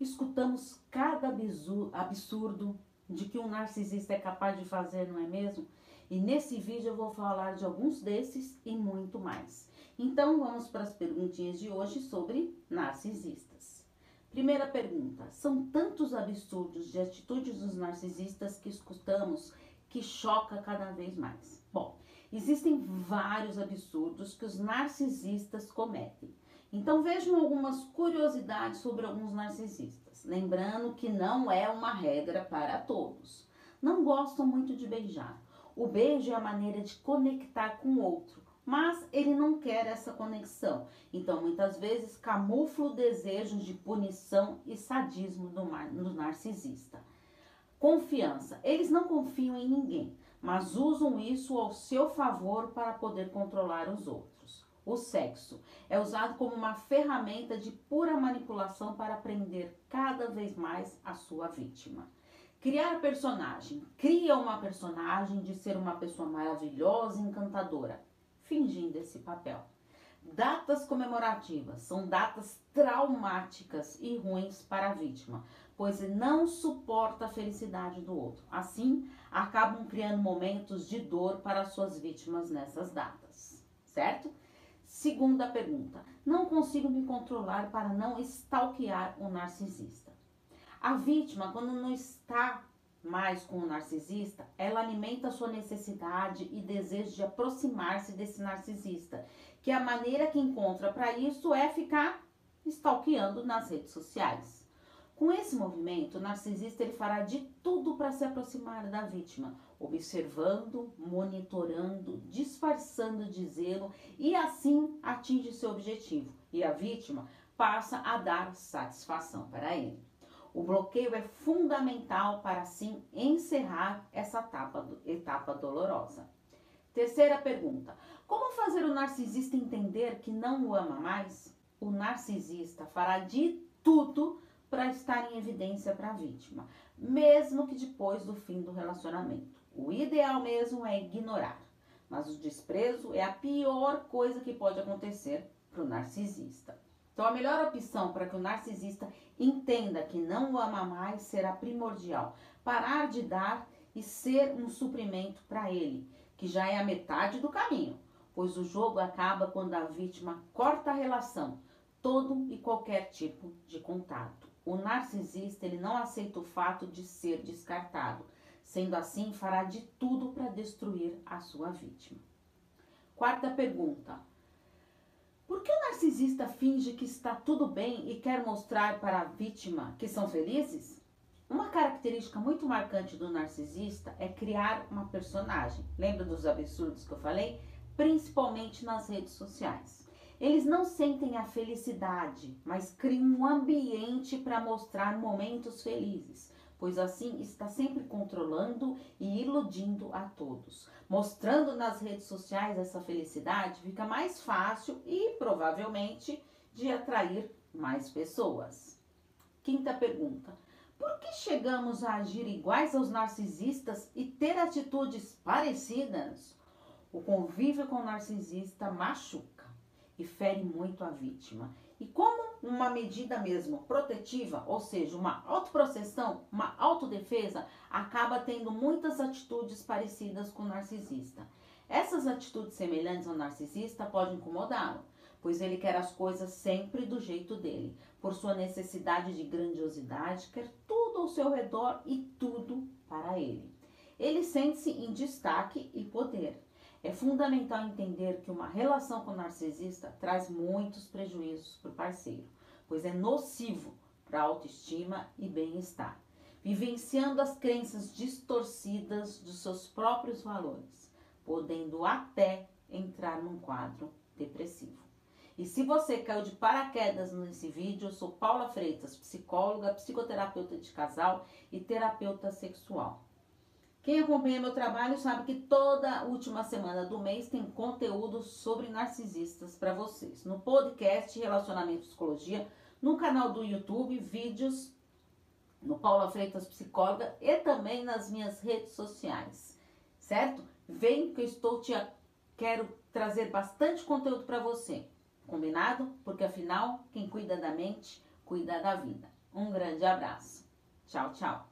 escutamos cada absurdo de que um narcisista é capaz de fazer, não é mesmo? E nesse vídeo eu vou falar de alguns desses e muito mais. Então vamos para as perguntinhas de hoje sobre narcisistas. Primeira pergunta: são tantos absurdos de atitudes dos narcisistas que escutamos que choca cada vez mais? Bom, existem vários absurdos que os narcisistas cometem. Então vejam algumas curiosidades sobre alguns narcisistas. Lembrando que não é uma regra para todos. Não gostam muito de beijar. O beijo é a maneira de conectar com o outro, mas ele não quer essa conexão. Então, muitas vezes, camufla o desejo de punição e sadismo do, do narcisista. Confiança. Eles não confiam em ninguém, mas usam isso ao seu favor para poder controlar os outros. O sexo é usado como uma ferramenta de pura manipulação para prender cada vez mais a sua vítima. Criar personagem. Cria uma personagem de ser uma pessoa maravilhosa e encantadora, fingindo esse papel. Datas comemorativas são datas traumáticas e ruins para a vítima, pois não suporta a felicidade do outro. Assim, acabam criando momentos de dor para suas vítimas nessas datas, certo? Segunda pergunta: não consigo me controlar para não stalkear o narcisista. A vítima, quando não está mais com o narcisista, ela alimenta sua necessidade e desejo de aproximar-se desse narcisista, que a maneira que encontra para isso é ficar stalkeando nas redes sociais. Com esse movimento, o narcisista ele fará de tudo para se aproximar da vítima, observando, monitorando, disfarçando de zelo e assim atinge seu objetivo. E a vítima passa a dar satisfação para ele. O bloqueio é fundamental para assim encerrar essa etapa, etapa dolorosa. Terceira pergunta: Como fazer o narcisista entender que não o ama mais? O narcisista fará de tudo para estar em evidência para a vítima, mesmo que depois do fim do relacionamento. O ideal mesmo é ignorar, mas o desprezo é a pior coisa que pode acontecer para o narcisista. Então, a melhor opção para que o narcisista entenda que não o ama mais será primordial. Parar de dar e ser um suprimento para ele, que já é a metade do caminho, pois o jogo acaba quando a vítima corta a relação, todo e qualquer tipo de contato. O narcisista ele não aceita o fato de ser descartado. Sendo assim, fará de tudo para destruir a sua vítima. Quarta pergunta: por que o narcisista finge que está tudo bem e quer mostrar para a vítima que são felizes? Uma característica muito marcante do narcisista é criar uma personagem. Lembra dos absurdos que eu falei? Principalmente nas redes sociais. Eles não sentem a felicidade, mas criam um ambiente para mostrar momentos felizes pois assim está sempre controlando e iludindo a todos. Mostrando nas redes sociais essa felicidade, fica mais fácil e provavelmente de atrair mais pessoas. Quinta pergunta: por que chegamos a agir iguais aos narcisistas e ter atitudes parecidas? O convívio com o narcisista machuca e fere muito a vítima. E como uma medida mesmo protetiva, ou seja, uma autoproteção, uma autodefesa, acaba tendo muitas atitudes parecidas com o narcisista. Essas atitudes semelhantes ao narcisista podem incomodá-lo, pois ele quer as coisas sempre do jeito dele, por sua necessidade de grandiosidade, quer tudo ao seu redor e tudo para ele. Ele sente-se em destaque e poder. É fundamental entender que uma relação com o narcisista traz muitos prejuízos para o parceiro, pois é nocivo para a autoestima e bem-estar, vivenciando as crenças distorcidas dos seus próprios valores, podendo até entrar num quadro depressivo. E se você caiu de paraquedas nesse vídeo, eu sou Paula Freitas, psicóloga, psicoterapeuta de casal e terapeuta sexual. Quem acompanha meu trabalho sabe que toda última semana do mês tem conteúdo sobre narcisistas para vocês. No podcast Relacionamento e Psicologia, no canal do YouTube, vídeos no Paula Freitas Psicóloga e também nas minhas redes sociais. Certo? Vem que eu estou te quero trazer bastante conteúdo para você. Combinado? Porque afinal, quem cuida da mente, cuida da vida. Um grande abraço. Tchau, tchau.